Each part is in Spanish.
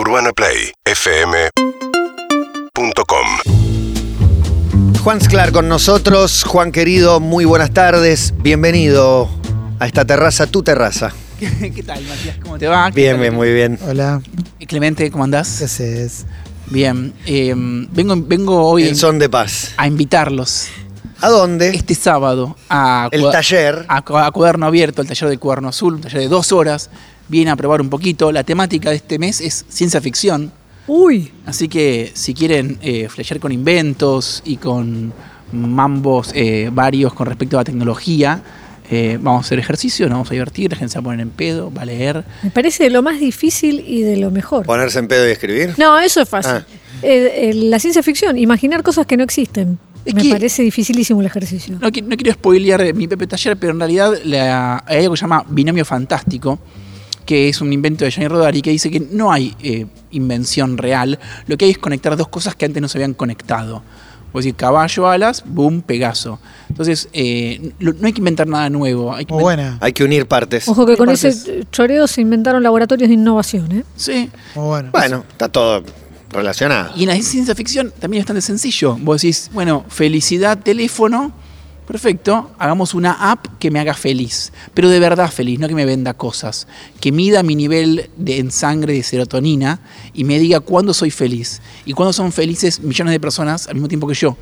UrbanaPlayFM.com Juan Sclar con nosotros. Juan querido, muy buenas tardes. Bienvenido a esta terraza, tu terraza. ¿Qué tal, Matías? ¿Cómo te va? ¿Qué Bien, bien, muy bien. Hola, Clemente, ¿cómo andás? ¿qué haces? Bien. eh, vengo, vengo hoy El son de paz. a invitarlos ¿A dónde? este sábado a, El taller. a, a Cuaderno Abierto, el taller de Cuaderno Azul, un taller de dos horas. Viene a probar un poquito. La temática de este mes es ciencia ficción. Uy, Así que si quieren eh, flashear con inventos y con mambos eh, varios con respecto a la tecnología, eh, vamos a hacer ejercicio, nos vamos a divertir, la gente se va a poner en pedo, va a leer. me parece de lo más difícil y de lo mejor. Ponerse en pedo y escribir. No, eso es fácil. Ah. Eh, eh, la ciencia ficción, imaginar cosas que no existen. Es me que- parece dificilísimo el ejercicio. No, qui- no quiero spoilear mi Pepe Taller, pero en realidad la- hay algo que se llama binomio fantástico, que es un invento de Johnny Rodari, que dice que no hay eh, invención real, lo que hay es conectar dos cosas que antes no se habían conectado. Es decir, caballo, alas, boom, Pegaso. Entonces, eh, no hay que inventar nada nuevo. Hay que buena, Hay que unir partes. Ojo que con partes- ese choreo se inventaron laboratorios de innovación. ¿eh? Sí. muy buena. Bueno, está todo relacionado. Y en la ciencia ficción también es bastante sencillo. Vos decís, bueno, felicidad, teléfono, perfecto, hagamos una app que me haga feliz, pero de verdad feliz, no que me venda cosas, que mida mi nivel de, en sangre de serotonina y me diga cuándo soy feliz y cuándo son felices millones de personas al mismo tiempo que yo.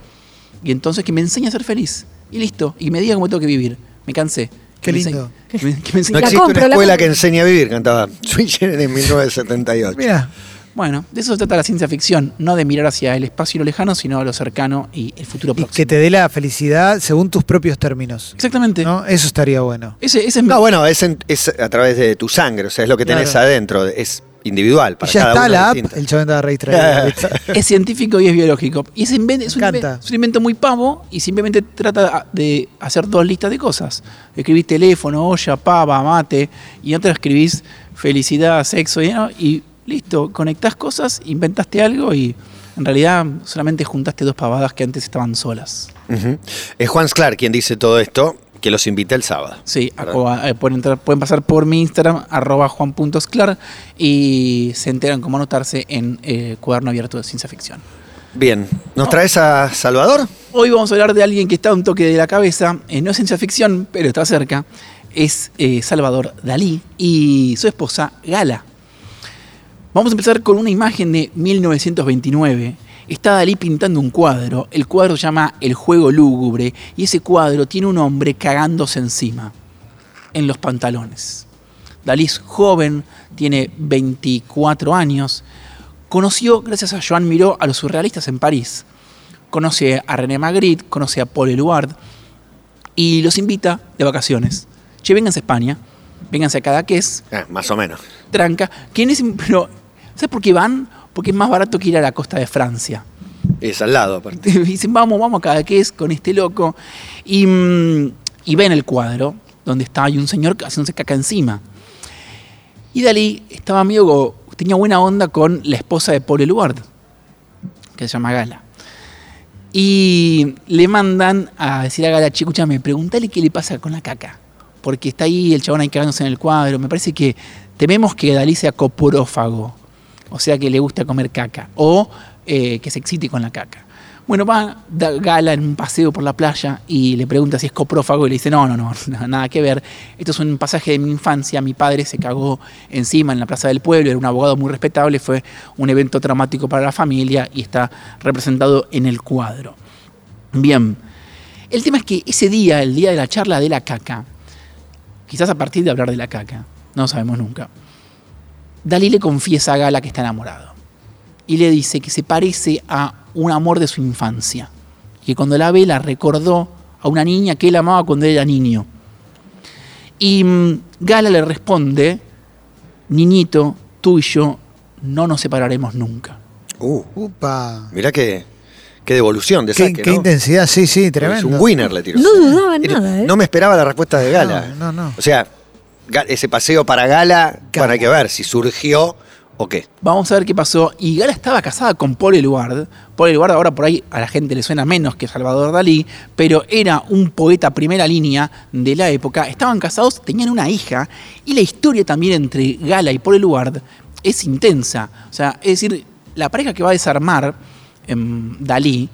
Y entonces que me enseñe a ser feliz. Y listo, y me diga cómo tengo que vivir. Me cansé. Qué lindo. que me- que me enseñe- No La existe compro, una la escuela que enseñe a vivir, cantaba Switcher en 1978. Mira, Bueno, de eso se trata la ciencia ficción, no de mirar hacia el espacio y lo lejano, sino a lo cercano y el futuro y próximo. que te dé la felicidad según tus propios términos. Exactamente. ¿no? Eso estaría bueno. Ese, ese es mi- No, bueno, es, en- es a través de tu sangre, o sea, es lo que tenés Claro. adentro, es individual. Y Para ya cada está uno la es app, el chabón distraído, ¿viste? es científico y es biológico. Y ese invento, es, un es invento muy pavo y simplemente trata de hacer dos listas de cosas. Escribís teléfono, olla, pava, mate, y en otra escribís felicidad, sexo, y, ¿no? y listo, conectás cosas, inventaste algo y en realidad solamente juntaste dos pavadas que antes estaban solas. Es Juan Sclar quien dice todo esto, que los invita el sábado. Sí, o, eh, pueden, entrar- pueden pasar por mi Instagram, arroba juan.sclar, y se enteran cómo anotarse en eh, Cuaderno Abierto de Ciencia Ficción. Bien, ¿nos traes a Salvador? Hoy vamos a hablar de alguien que está a un toque de la cabeza, eh, no es ciencia ficción, pero está cerca, es eh, Salvador Dalí y su esposa Gala. Vamos a empezar con una imagen de 1929. Está Dalí pintando un cuadro, el cuadro se llama El juego lúgubre y ese cuadro tiene un hombre cagándose encima, en los pantalones. Dalí es joven, tiene 24 años, conoció, gracias a Joan Miró, a los surrealistas en París conoce a René Magritte, conoce a Paul Eluard y los invita de vacaciones. Che, vénganse a España, vénganse a Cadaqués, Ah, más o menos. tranca. ¿Quién es? Pero, ¿sabes por qué van? Porque es más barato que ir a la costa de Francia. Es al lado, aparte. Dicen, vamos, vamos a Cadaqués con este loco. Y, mm, y ven el cuadro donde está hay un señor haciéndose caca encima. Y Dalí estaba amigo, tenía buena onda con la esposa de Paul Eluard, que se llama Gala. Y le mandan a decir a Gala, che, escúchame, pregúntale qué le pasa con la caca. Porque está ahí el chabón ahí cagándose en el cuadro. Me parece que tememos que Dalí sea coporófago. O sea, que le gusta comer caca. O eh, que se excite con la caca. Bueno, va da- Gala en un paseo por la playa y le pregunta si es coprófago y le dice, no, no, no, na- nada que ver. Esto es un pasaje de mi infancia. Mi padre se cagó encima en la plaza del pueblo, era un abogado muy respetable, fue un evento traumático para la familia y está representado en el cuadro. Bien, el tema es que ese día, el día de la charla de la caca, quizás a partir de hablar de la caca, no lo sabemos nunca, Dalí le confiesa a Gala que está enamorado y le dice que se parece a un amor de su infancia, que cuando la ve la recordó a una niña que él amaba cuando era niño. Y mm, Gala le responde, niñito, tú y yo no nos separaremos nunca. Uh, Upa. mirá qué, qué devolución de Qué, saque, qué ¿no? intensidad, sí, sí, Es tremendo. un winner le tiró. No dudaba nada, ¿eh? No me esperaba la respuesta de Gala. No, no, no. O sea, ese paseo para Gala, bueno, hay que ver si surgió o qué. Vamos a ver qué pasó. Y Gala estaba casada con Paul Eluard. Paul Eluard ahora por ahí a la gente le suena menos que Salvador Dalí, pero era un poeta primera línea de la época. Estaban casados, tenían una hija. Y la historia también entre Gala y Paul Eluard es intensa. O sea, es decir, la pareja que va a desarmar em, Dalí,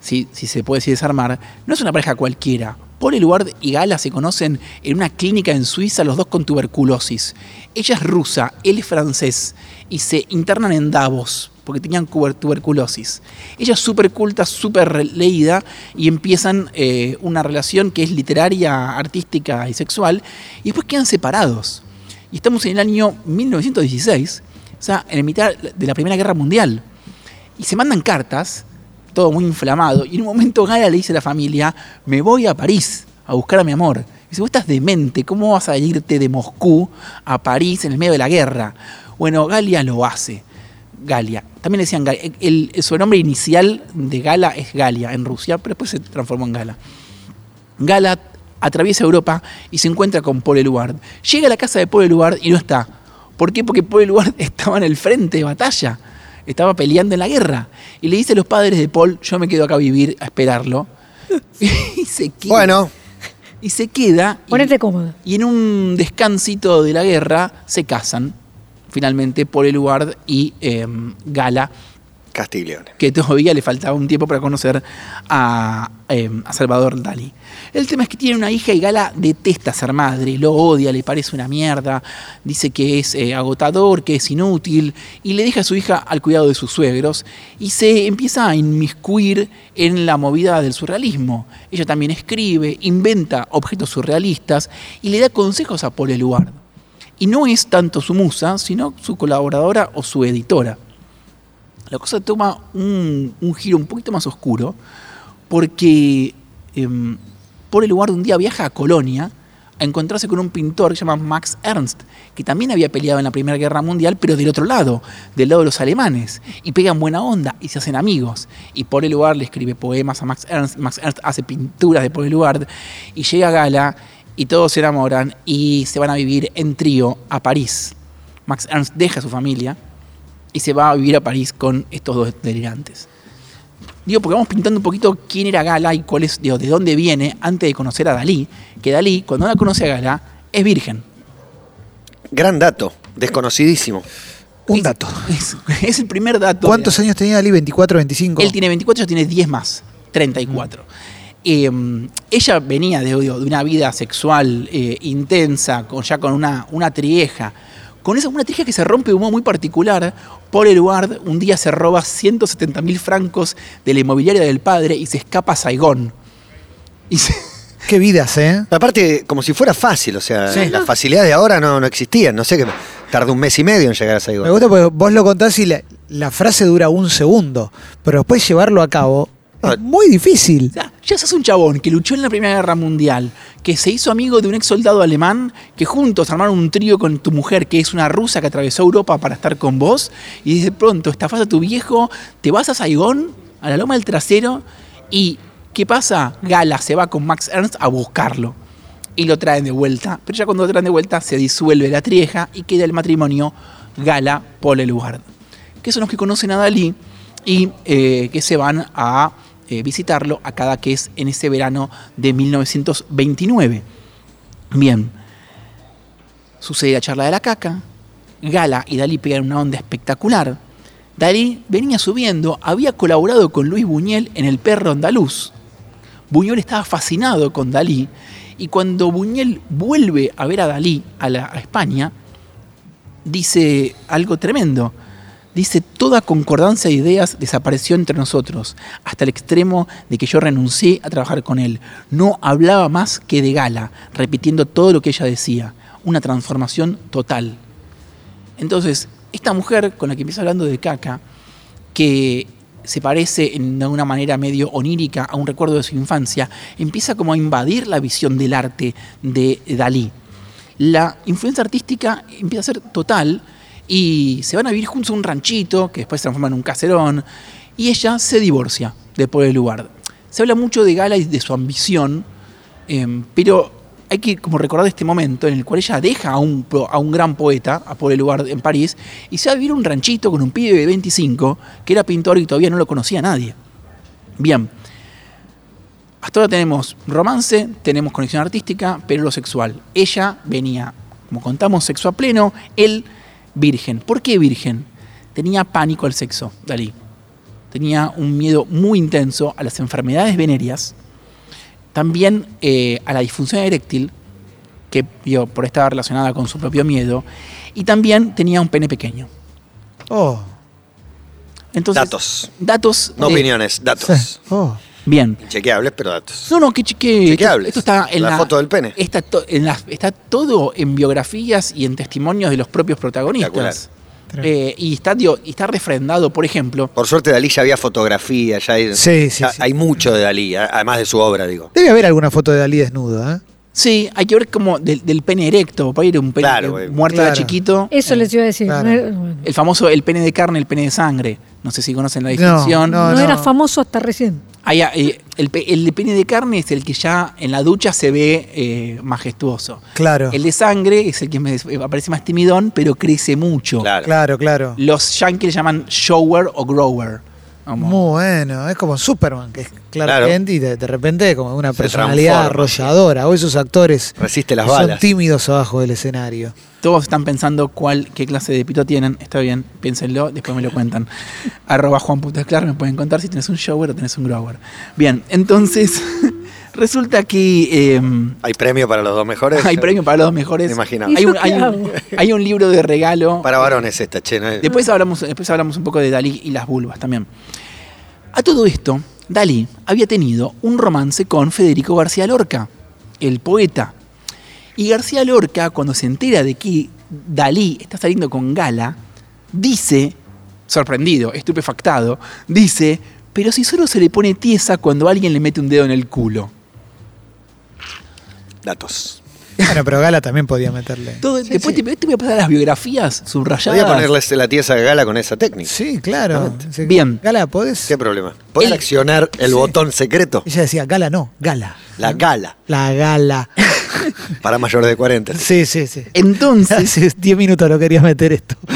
si, si se puede decir desarmar, no es una pareja cualquiera. Paul Eluard y Gala se conocen en una clínica en Suiza, los dos con tuberculosis. Ella es rusa, él es francés, y se internan en Davos porque tenían tuberculosis. Ella es súper culta, súper leída, y empiezan eh, una relación que es literaria, artística y sexual, y después quedan separados. Y estamos en el año 1916, o sea, en la mitad de la Primera Guerra Mundial. Y se mandan cartas, todo muy inflamado, y en un momento Gala le dice a la familia, me voy a París a buscar a mi amor. Y dice, vos estás demente, ¿cómo vas a irte de Moscú a París en el medio de la guerra? Bueno, Galia lo hace. Galia. También decían Galia. Su nombre inicial de Gala es Galia en Rusia, pero después se transformó en Gala. Gala atraviesa Europa y se encuentra con Paul Eluard. Llega a la casa de Paul Eluard y no está. ¿Por qué? Porque Paul Eluard estaba en el frente de batalla. Estaba peleando en la guerra. Y le dice a los padres de Paul, yo me quedo acá a vivir, a esperarlo. y se queda. Bueno, Y se queda. y- Ponete cómodo. y en un descansito de la guerra se casan. Finalmente Paul Eluard y eh, Gala Castiglione. que todavía le faltaba un tiempo para conocer a, eh, a Salvador Dalí. El tema es que tiene una hija y Gala detesta ser madre, lo odia, le parece una mierda, dice que es eh, agotador, que es inútil, y le deja a su hija al cuidado de sus suegros y se empieza a inmiscuir en la movida del surrealismo. Ella también escribe, inventa objetos surrealistas y le da consejos a Paul Eluard. Y no es tanto su musa, sino su colaboradora o su editora la cosa toma un, giro un poquito más oscuro porque em, por el lugar un día viaja a Colonia a encontrarse con un pintor que se llama Max Ernst, que también había peleado en la Primera Guerra Mundial, pero del otro lado, del lado de los alemanes, y pegan buena onda y se hacen amigos. Y por el lugar le escribe poemas a Max Ernst, Max Ernst hace pinturas de por el lugar, y llega a Gala y todos se enamoran y se van a vivir en trío a París. Max Ernst deja a su familia, y se va a vivir a París con estos dos delirantes. Digo, porque vamos pintando un poquito quién era Gala y cuál es, digo, de dónde viene antes de conocer a Dalí, que Dalí, cuando la conoce a Gala, es virgen. Gran dato, desconocidísimo. Un Es- dato. Es, es el primer dato. ¿Cuántos años tenía Ali? ¿24, 25? Él tiene 24, ella tiene 10 más, 34. Eh, ella venía de, de una vida sexual eh, intensa, con, ya con una, una trieja. Con esa una trieja que se rompe de un modo muy particular. Paul Eluard un día se roba 170 mil francos de la inmobiliaria del padre y se escapa a Saigón. Y se- Qué vidas, ¿eh? Aparte, como si fuera fácil, o sea, Sí. las facilidades de ahora no, no existían. No sé, que tardó un mes y medio en llegar a Saigón. Me gusta porque vos lo contás y la, la frase dura un segundo, pero después llevarlo a cabo Ah. es muy difícil. Sea, ya sos un chabón que luchó en la Primera Guerra Mundial, que se hizo amigo de un ex soldado alemán, que juntos armaron un trío con tu mujer, que es una rusa que atravesó Europa para estar con vos, y de pronto estafas a tu viejo, te vas a Saigón, a la loma del trasero, y ¿qué pasa? Gala se va con Max Ernst a buscarlo. Y lo traen de vuelta. Pero ya cuando lo traen de vuelta se disuelve la trieja y queda el matrimonio Gala-Paul Eluard. Que son los que conocen a Dalí y eh, que se van a eh, visitarlo a cada que es en ese verano de 1929. Bien, sucede la charla de la caca, Gala y Dalí pegan una onda espectacular. Dalí venía subiendo, había colaborado con Luis Buñuel en El perro andaluz. Buñuel estaba fascinado con Dalí y cuando Buñuel vuelve a ver a Dalí a, la- a España, dice algo tremendo. Dice, toda concordancia de ideas desapareció entre nosotros, hasta el extremo de que yo renuncié a trabajar con él. No hablaba más que de gala, repitiendo todo lo que ella decía. Una transformación total. Entonces, esta mujer con la que empieza hablando de caca, que se parece en- de una manera medio onírica a un recuerdo de su infancia, empieza como a invadir la visión del arte de Dalí. La influencia artística empieza a ser total y se van a vivir juntos a un ranchito que después se transforma en un caserón y ella se divorcia de Paul Eluard. Se habla mucho de Gala y de su ambición, em, pero hay que como recordar este momento en el cual ella deja a un, a un gran poeta, a Paul Eluard en París, y se va a vivir un ranchito con un pibe de 25 que era pintor y todavía no lo conocía nadie. Bien, hasta ahora tenemos romance, tenemos conexión artística, pero lo sexual. Ella venía, como contamos, sexo a pleno, él virgen. ¿Por qué virgen? Tenía pánico al sexo, Dalí. Tenía un miedo muy intenso a las enfermedades venéreas, también eh, a la disfunción eréctil, que digo, por estaba relacionada con su propio miedo, y también tenía un pene pequeño. Oh, Entonces, Datos. Datos. No de- opiniones, datos. sí. Oh. Bien. Chequeables, pero datos. No, no, que, que Chequeables. esto, esto está en La la, foto del pene. Está, to- en las- está todo en biografías y en testimonios de los propios protagonistas. Eh, y, está, digo, y está refrendado, por ejemplo. Por suerte Dalí ya había fotografía, ya hay, Sí, sí, ya sí. hay mucho de Dalí, además de su obra, digo. Debe haber alguna foto de Dalí desnudo, ¿eh? Sí, hay que ver como del, del pene erecto. Para ir un pene Claro, muerto Claro. era chiquito. Eso Eh, les iba a decir. claro. No, El famoso el pene de carne, el pene de sangre. No sé si conocen la No, distinción. no. no era famoso hasta recién. Hay, eh, el, el de pene de carne es el que ya en la ducha se ve eh, majestuoso. Claro. El de sangre es el que me- aparece más timidón, pero crece mucho. Claro. Eh, Claro, claro. Los yankees le llaman shower o grower. Como- Muy bueno, es como Superman, que es Clark Claro. Kent y de, de repente como una Se personalidad transforma. arrolladora. O esos actores Resiste las que son tímidos abajo del escenario. Todos están pensando cuál, qué clase de pito tienen. Está bien, piénsenlo, después me lo cuentan. Arroba Juan Putas Clar, me pueden contar si tenés un shower o tenés un grower. Bien, entonces, resulta que eh, ¿Hay premio para los dos mejores? hay premio para los dos mejores. Me imaginaba. ¿Y Hay hay hay un libro de regalo. Para varones esta, che. ¿no? Después hablamos, después hablamos un poco de Dalí y las vulvas también. A todo esto, Dalí había tenido un romance con Federico García Lorca, el poeta. Y García Lorca, cuando se entera de que Dalí está saliendo con Gala, dice, sorprendido, estupefactado, dice, pero si solo se le pone tiesa cuando alguien le mete un dedo en el culo. Datos. Bueno, pero Gala también podía meterle. Todo- después Te, te voy a pasar las biografías subrayadas. Podría ponerle la tiesa de gala con esa técnica. Sí, claro. Sí. Bien. Gala, ¿podés? ¿Qué problema? ¿Podés El- accionar el Sí. botón secreto? Ella decía, Gala no, Gala. La gala. La Gala. Para mayores de 40. Sí, sí, sí. Entonces, Hace 10 minutos lo quería meter esto.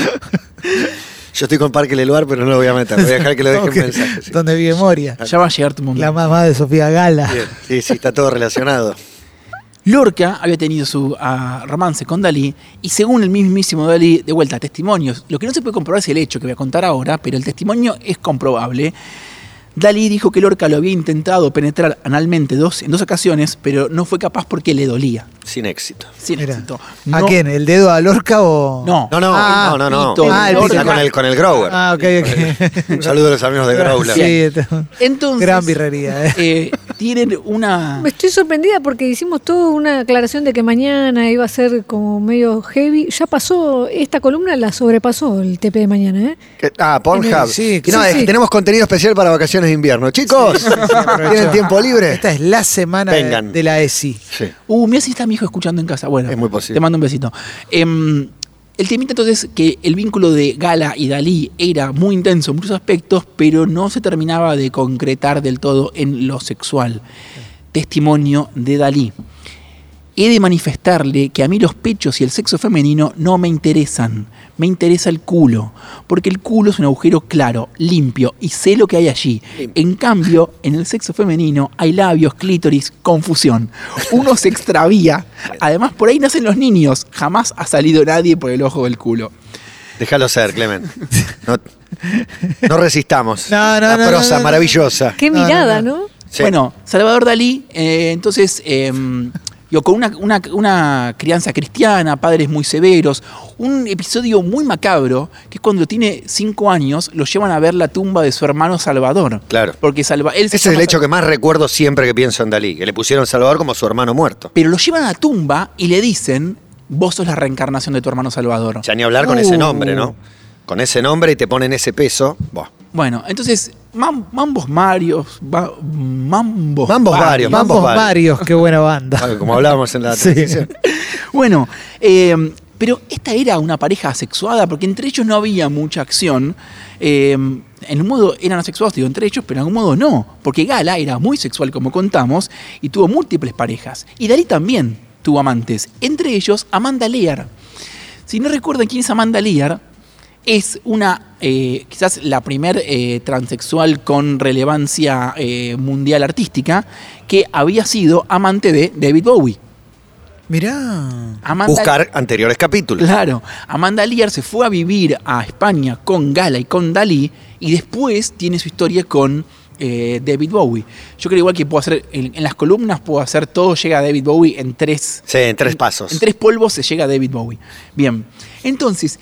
Yo estoy con Parque Leluar, pero no lo voy a meter. Voy a dejar que lo deje Ok, en mensaje. sí. Donde vive Moria. ya va a llegar tu momento. La mamá de Sofía Gala. Bien. Sí, sí, está todo relacionado. Lorca había tenido su ah, romance con Dalí y según el mismísimo Dalí, de vuelta, testimonios, lo que no se puede comprobar es el hecho que voy a contar ahora, pero el testimonio es comprobable. Dalí dijo que Lorca lo había intentado penetrar analmente dos, en dos ocasiones, pero no fue capaz porque le dolía. Sin éxito. Sin Mira. éxito. ¿A quién? ¿El dedo a Lorca o.? No. No, no, Ah, no, no, no. pito, Ah, el pito. con el, con el grower. Ah, ok, ok. Un saludo a los amigos de Growler. Sí, este- Entonces, Gran birrería, eh. eh, tienen una... Me estoy sorprendida porque hicimos toda una aclaración de que mañana iba a ser como medio heavy. Ya pasó, esta columna la sobrepasó el TP de mañana, ¿eh? Ah, Pornhub. Sí, no, sí, es sí. tenemos contenido especial para vacaciones de invierno. Chicos, ¿tienen tiempo libre? Esta es la semana de la ESI. Sí. Uh, mira si está mi hijo escuchando en casa. Bueno, Es muy posible. Te mando un besito. Em, el temita entonces que el vínculo de Gala y Dalí era muy intenso en muchos aspectos, pero no se terminaba de concretar del todo en lo sexual. Testimonio de Dalí. He de manifestarle que a mí los pechos y el sexo femenino no me interesan. Me interesa el culo, porque el culo es un agujero claro, limpio, y sé lo que hay allí. En cambio, en el sexo femenino hay labios, clítoris, confusión. Uno se extravía. Además, por ahí nacen los niños. Jamás ha salido nadie por el ojo del culo. Déjalo ser, Clement. No, no resistamos. No, no, La prosa no, no. maravillosa. Qué No, no, mirada, no. ¿no? Sí. Bueno, Salvador Dalí, eh, entonces, eh, digo, con una, una- una crianza cristiana, padres muy severos, un episodio muy macabro, que es cuando tiene cinco años, lo llevan a ver la tumba de su hermano Salvador. Claro. Porque Salva él Ese es el hecho que más recuerdo siempre que pienso en Dalí, que le pusieron Salvador como su hermano muerto. Pero lo llevan a la tumba y le dicen, vos sos la reencarnación de tu hermano Salvador. Ya ni hablar con ese Uh. nombre, ¿no? Con ese nombre y te ponen ese peso. Buah. Bueno, entonces, mam- Mambos Marios, va- Mambos, Mambos varios, Mambos varios. Marios, qué buena banda. Como hablábamos en la Sí. transición. Bueno, eh, pero esta era una pareja asexuada porque entre ellos no había mucha acción. Eh, en un modo eran asexuados, digo, entre ellos, pero en algún modo no. Porque Gala era muy sexual, como contamos, y tuvo múltiples parejas. Y Dalí también tuvo amantes, entre ellos Amanda Lear. Si no recuerdan quién es Amanda Lear, es una, eh, quizás la primer eh, transexual con relevancia eh, mundial artística que había sido amante de David Bowie. Mirá. Amanda, Buscar anteriores capítulos. Claro, Amanda Lear se fue a vivir a España con Gala y con Dalí y después tiene su historia con eh, David Bowie. Yo creo igual que puedo hacer, en, en las columnas puedo hacer todo, llega a David Bowie en tres, Sí, en tres pasos. en tres polvos se llega a David Bowie. Bien, entonces,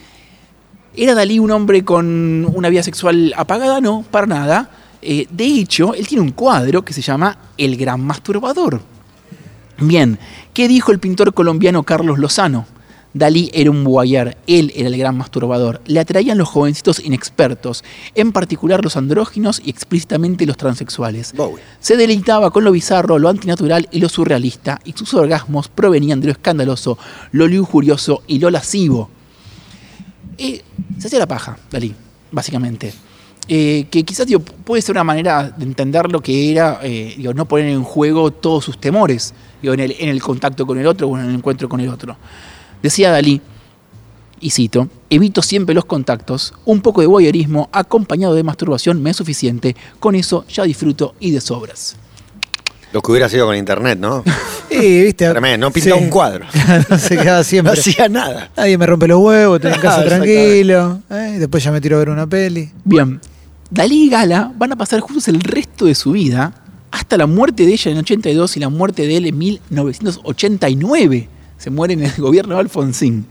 ¿era Dalí un hombre con una vida sexual apagada? No, para nada. Eh, de hecho, él tiene un cuadro que se llama El Gran Masturbador. Bien, ¿qué dijo el pintor colombiano Carlos Lozano? Dalí era un voyeur, él era el gran masturbador. Le atraían los jovencitos inexpertos, en particular los andróginos y explícitamente los transexuales. Bowie. Se deleitaba con lo bizarro, lo antinatural y lo surrealista, y sus orgasmos provenían de lo escandaloso, lo lujurioso y lo lascivo. Se hacía la paja, Dalí, básicamente. Eh, que quizás puede ser una manera de entender lo que era eh, no poner en juego todos sus temores en, el, contacto con el otro o en el encuentro con el otro. Decía Dalí, y cito, evito siempre los contactos, un poco de voyeurismo acompañado de masturbación me es suficiente, con eso ya disfruto y de sobras. Lo que hubiera sido con internet, ¿no? Sí, viste. Tremendo, no pintaba Sí. un cuadro. no se quedaba No siempre. hacía nada. Nadie me rompe los huevos, estoy en casa Ah, tranquilo. eh, y después ya me tiro a ver una peli. Bien, Dalí y Gala van a pasar juntos el resto de su vida hasta la muerte de ella en 82 y la muerte de él en 1989. Se muere en el gobierno de Alfonsín.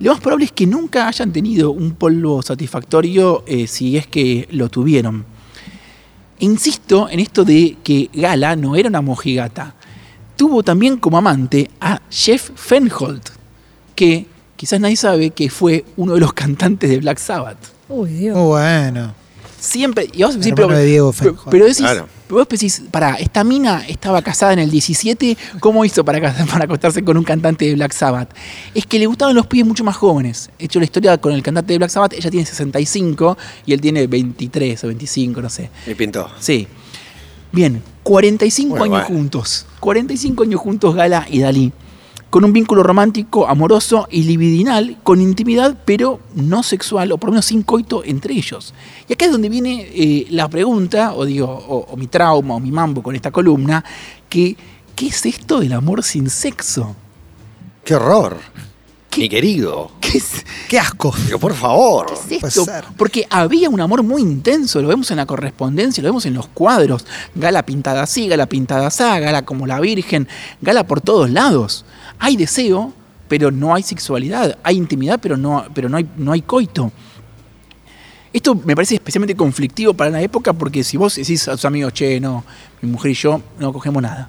Lo más probable es que nunca hayan tenido un polvo satisfactorio eh, si es que lo tuvieron. Insisto en esto de que Gala no era una mojigata. Tuvo también como amante a Jeff Fenholt, que quizás nadie sabe que fue uno de los cantantes de Black Sabbath Uy, Dios. Muy bueno. siempre. Y vos Hermano pero, de Diego pero, pero decís, Claro. Vos decís, para, esta mina estaba casada en el 17, ¿cómo hizo para, para acostarse con un cantante de Black Sabbath? Es que le gustaban los pibes mucho más jóvenes. De hecho, la historia con el cantante de Black Sabbath, ella tiene 65 y él tiene 23 o 25, no sé. Y pintó. Sí. Bien, 45 Bueno, años bueno. juntos. 45 años juntos Gala y Dalí. Con un vínculo romántico, amoroso y libidinal, con intimidad, pero no sexual, o por lo menos sin coito entre ellos. Y acá es donde viene eh, la pregunta, o digo, o, o mi trauma, o mi mambo con esta columna, que ¿qué es esto del amor sin sexo? ¡Qué horror! ¿Qué? Mi querido. ¿Qué es, Qué asco. Pero por favor. ¿Qué es puede esto? Porque había un amor muy intenso, lo vemos en la correspondencia, lo vemos en los cuadros. Gala pintada así, Gala pintada así, Gala como la Virgen, Gala por todos lados. Hay deseo, pero no hay sexualidad. Hay intimidad, pero no, pero no, hay, no hay coito. Esto me parece especialmente conflictivo para la época porque si vos decís a tus amigos, che, no, mi mujer y yo no cogemos nada.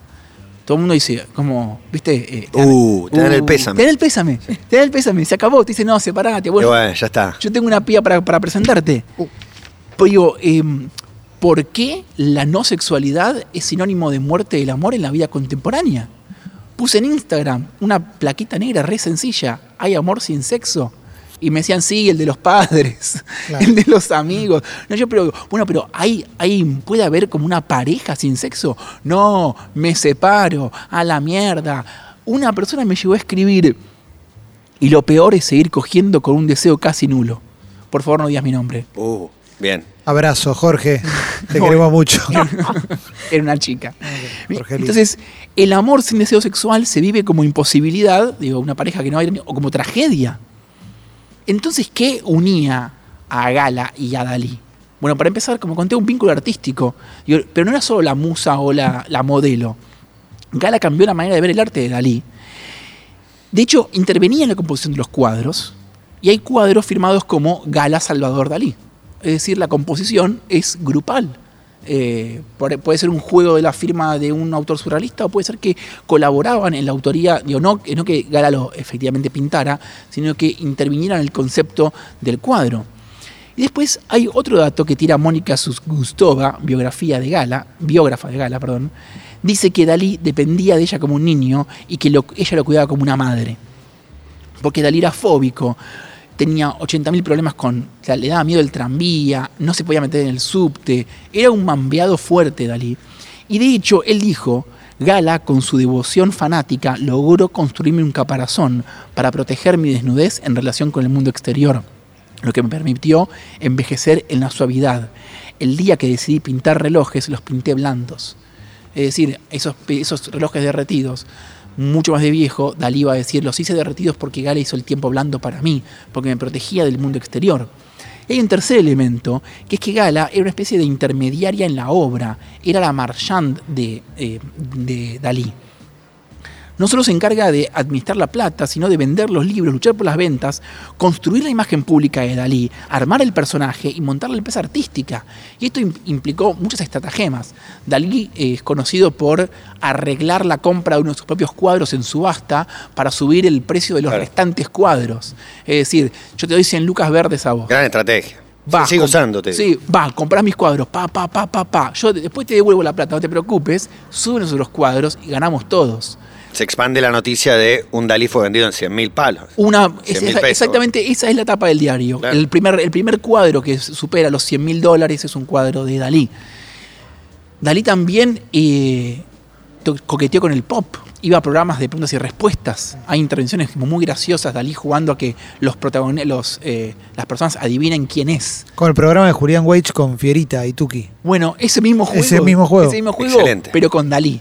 Todo el mundo dice, como, viste, Eh, te dan- Uh, te dan el pésame. Te dan el pésame, te dan el pésame, se acabó. Te dicen, no, separate. Bueno, bueno, ya está. yo tengo una pía para, para presentarte. Pero digo, em, ¿por qué la no sexualidad es sinónimo de muerte del amor en la vida contemporánea? Puse en Instagram una plaquita negra re sencilla, ¿hay amor sin sexo? Y me decían, sí, el de los padres, Claro. el de los amigos. No, yo, pero, bueno, pero ¿hay, hay, ¿puede haber como una pareja sin sexo? No, me separo, a la mierda. Una persona me llegó a escribir, y lo peor es seguir cogiendo con un deseo casi nulo. Por favor, no digas mi nombre. Uh, bien. Abrazo, Jorge. Te queremos mucho. Era una chica. Jorge. Entonces, el amor sin deseo sexual se vive como imposibilidad, digo, una pareja que no hay, o como tragedia. Entonces, ¿qué unía a Gala y a Dalí? Bueno, para empezar, como conté, un vínculo artístico. Digo, pero no era solo la musa o la, la modelo. Gala cambió la manera de ver el arte de Dalí. De hecho, intervenía en la composición de los cuadros y hay cuadros firmados como Gala Salvador Dalí. Es decir, la composición es grupal. Eh, puede ser un juego de la firma de un autor surrealista o puede ser que colaboraban en la autoría, digo, no, no que Gala lo efectivamente pintara, sino que intervinieran en el concepto del cuadro. Y después hay otro dato que tira Mónica Gustova, biografía de Gala, biógrafa de Gala, perdón, dice que Dalí dependía de ella como un niño y que ella lo cuidaba como una madre. Porque Dalí era fóbico, tenía 80.000 problemas con, le daba miedo el tranvía, no se podía meter en el subte, era un mambeado fuerte Dalí. Y de hecho, él dijo, Gala, con su devoción fanática, logró construirme un caparazón para proteger mi desnudez en relación con el mundo exterior lo que me permitió envejecer en la suavidad. El día que decidí pintar relojes, los pinté blandos. Es decir, esos relojes derretidos mucho más de viejo, Dalí va a decir, los hice derretidos porque Gala hizo el tiempo blando para mí, porque me protegía del mundo exterior. Y hay un tercer elemento, que es que Gala era una especie de intermediaria en la obra, era la marchand de, eh, de Dalí no solo se encarga de administrar la plata, sino de vender los libros, luchar por las ventas, construir la imagen pública de Dalí, armar el personaje y montar la empresa artística. Y esto implicó muchas estratagemas. Dalí es conocido por arreglar la compra de uno de sus propios cuadros en subasta para subir el precio de los restantes cuadros. Es decir, yo te doy 100 lucas verdes a vos. Gran estrategia. Va, sigo usándote. Sí, va, comprás mis cuadros, pa, pa, pa, pa, pa. Yo después te devuelvo la plata, no te preocupes, suben los cuadros y ganamos todos se expande la noticia de un Dalí fue vendido en 100 mil palos. Una, exactamente, esa es la tapa del diario. El, primer, el primer cuadro que supera los 100 mil dólares es un cuadro de Dalí. Dalí también eh, coqueteó con el pop iba a programas de preguntas y respuestas. Hay intervenciones muy graciosas, Dalí jugando a que los protagonistas, eh, las personas adivinen quién es. Con el programa de Julián Weich con Fierita y Tuki. Bueno, ese mismo juego. Ese mismo juego. Ese mismo juego, pero con Dalí.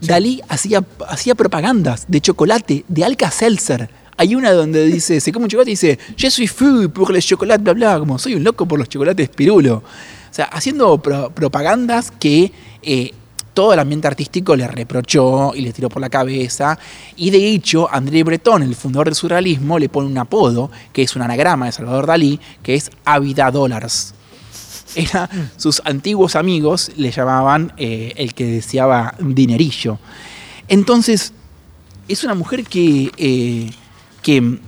Dalí hacía, hacía propagandas de chocolate, de Alka Seltzer. Hay una donde dice, se come un chocolate y dice, yo soy fou pour les chocolate, bla, bla, como soy un loco por los chocolates pirulo. O sea, haciendo propagandas que eh, todo el ambiente artístico le reprochó y le tiró por la cabeza. Y de hecho, André Breton, el fundador del surrealismo, le pone un apodo, que es un anagrama de Salvador Dalí, que es Avida Dollars. Era, sus antiguos amigos le llamaban eh, el que deseaba dinerillo. Entonces, es una mujer que, eh, que,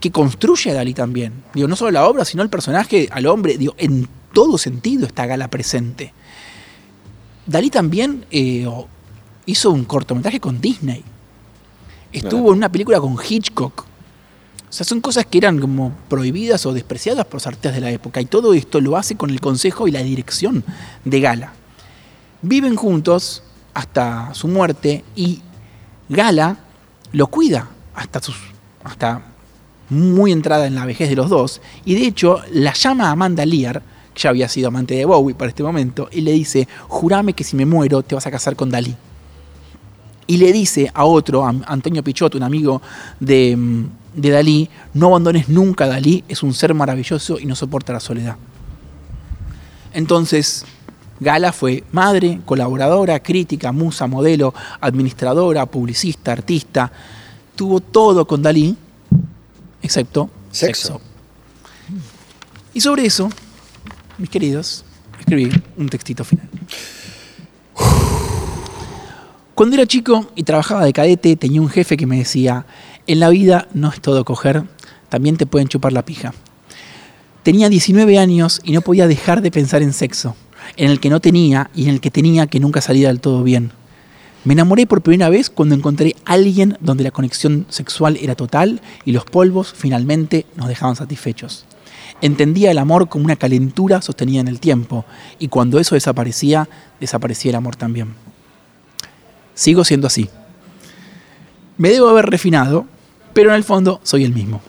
que, construye a Dalí también. Digo, no solo la obra, sino el personaje, al hombre. Digo, en todo sentido está Gala presente. Dalí también eh, hizo un cortometraje con Disney. Estuvo en una película con Hitchcock. O sea, son cosas que eran como prohibidas o despreciadas por los artistas de la época. Y todo esto lo hace con el consejo y la dirección de Gala. Viven juntos hasta su muerte y Gala lo cuida hasta, sus, hasta muy entrada en la vejez de los dos. Y de hecho la llama Amanda Lear ya había sido amante de Bowie para este momento, y le dice, jurame que si me muero te vas a casar con Dalí. Y le dice a otro, a Antonio Pichotto, un amigo de, mm, de Dalí, no abandones nunca a Dalí, es un ser maravilloso y no soporta la soledad. Entonces, Gala fue madre, colaboradora, crítica, musa, modelo, administradora, publicista, artista. Tuvo todo con Dalí, excepto sexo. Y sobre eso mis queridos, escribí un textito final. Cuando era chico y trabajaba de cadete, tenía un jefe que me decía, en la vida no es todo coger, también te pueden chupar la pija. Tenía 19 años y no podía dejar de pensar en sexo, en el que no tenía y en el que tenía que nunca salía del todo bien. Me enamoré por primera vez cuando encontré a alguien donde la conexión sexual era total y los polvos finalmente nos dejaban satisfechos. Entendía el amor como una calentura sostenida en el tiempo, y cuando eso desaparecía, desaparecía el amor también. Sigo siendo así. Me debo haber refinado, pero en el fondo soy el mismo.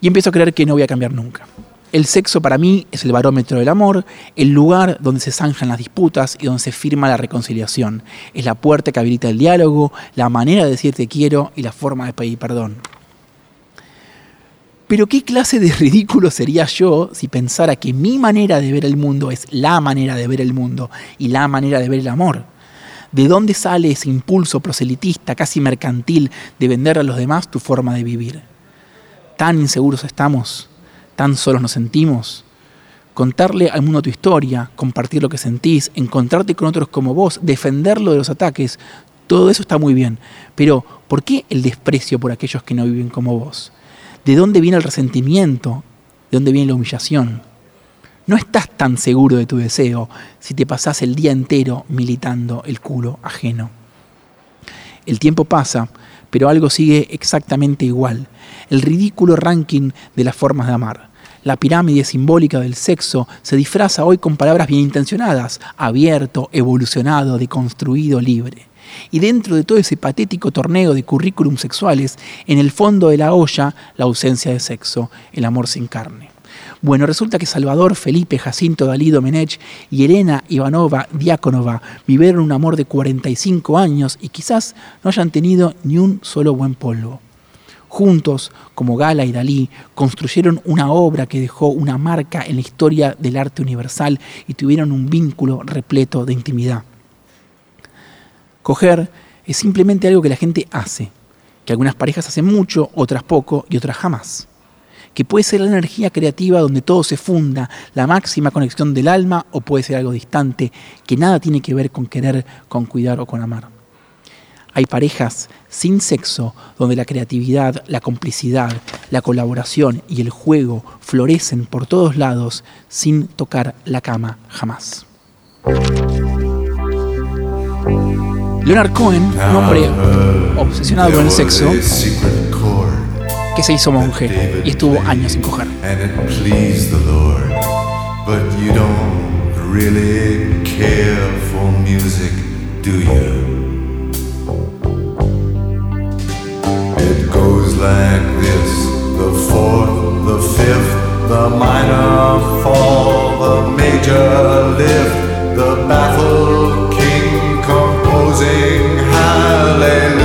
Y empiezo a creer que no voy a cambiar nunca. El sexo para mí es el barómetro del amor, el lugar donde se zanjan las disputas y donde se firma la reconciliación. Es la puerta que habilita el diálogo, la manera de decir te quiero y la forma de pedir perdón. Pero qué clase de ridículo sería yo si pensara que mi manera de ver el mundo es la manera de ver el mundo y la manera de ver el amor. ¿De dónde sale ese impulso proselitista, casi mercantil, de vender a los demás tu forma de vivir? Tan inseguros estamos, tan solos nos sentimos. Contarle al mundo tu historia, compartir lo que sentís, encontrarte con otros como vos, defenderlo de los ataques, todo eso está muy bien. Pero, ¿por qué el desprecio por aquellos que no viven como vos? ¿De dónde viene el resentimiento? ¿De dónde viene la humillación? No estás tan seguro de tu deseo si te pasás el día entero militando el culo ajeno. El tiempo pasa, pero algo sigue exactamente igual. El ridículo ranking de las formas de amar. La pirámide simbólica del sexo se disfraza hoy con palabras bien intencionadas, abierto, evolucionado, deconstruido, libre. Y dentro de todo ese patético torneo de currículum sexuales, en el fondo de la olla, la ausencia de sexo, el amor sin carne. Bueno, resulta que Salvador, Felipe, Jacinto, Dalí, Domenech y Elena Ivanova Diakonova vivieron un amor de 45 años y quizás no hayan tenido ni un solo buen polvo. Juntos, como Gala y Dalí, construyeron una obra que dejó una marca en la historia del arte universal y tuvieron un vínculo repleto de intimidad. Coger es simplemente algo que la gente hace, que algunas parejas hacen mucho, otras poco y otras jamás. Que puede ser la energía creativa donde todo se funda, la máxima conexión del alma, o puede ser algo distante, que nada tiene que ver con querer, con cuidar o con amar. Hay parejas sin sexo donde la creatividad, la complicidad, la colaboración y el juego florecen por todos lados sin tocar la cama jamás. Leonard Cohen, un hombre obsesionado con el sexo, que se hizo monje y estuvo años sin coger. it goes like this the fourth, the fifth, the minor fall, the major lift, the king closing hallelujah.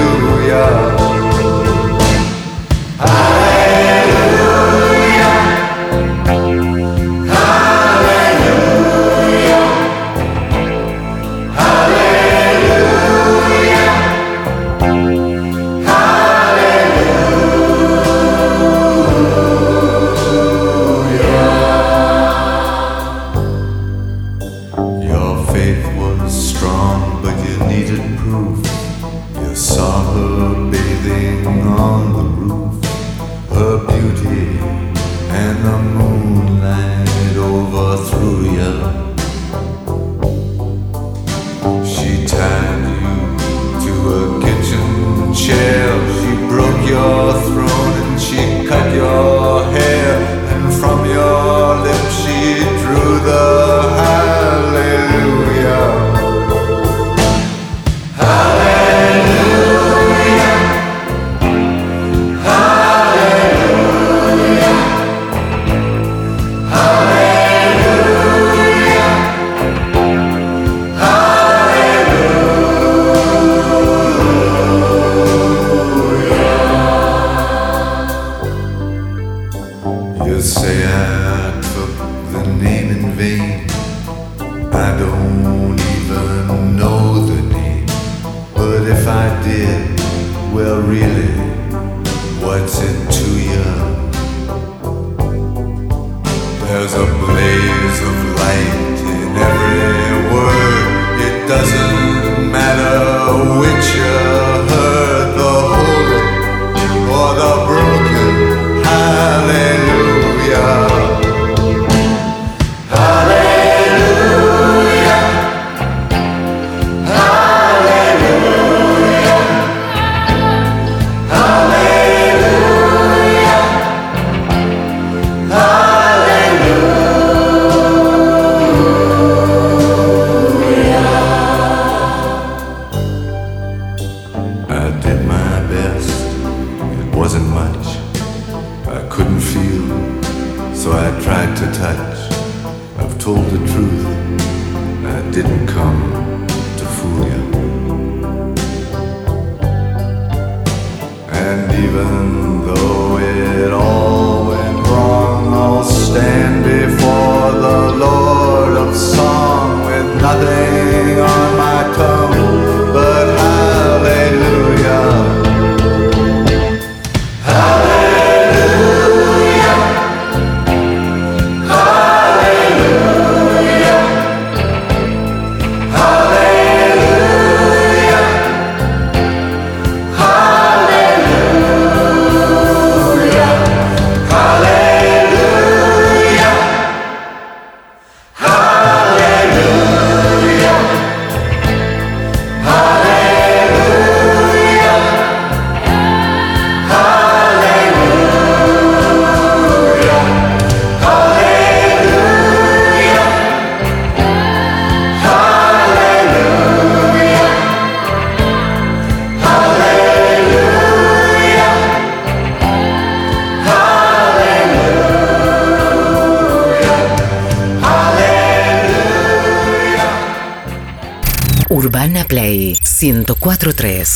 43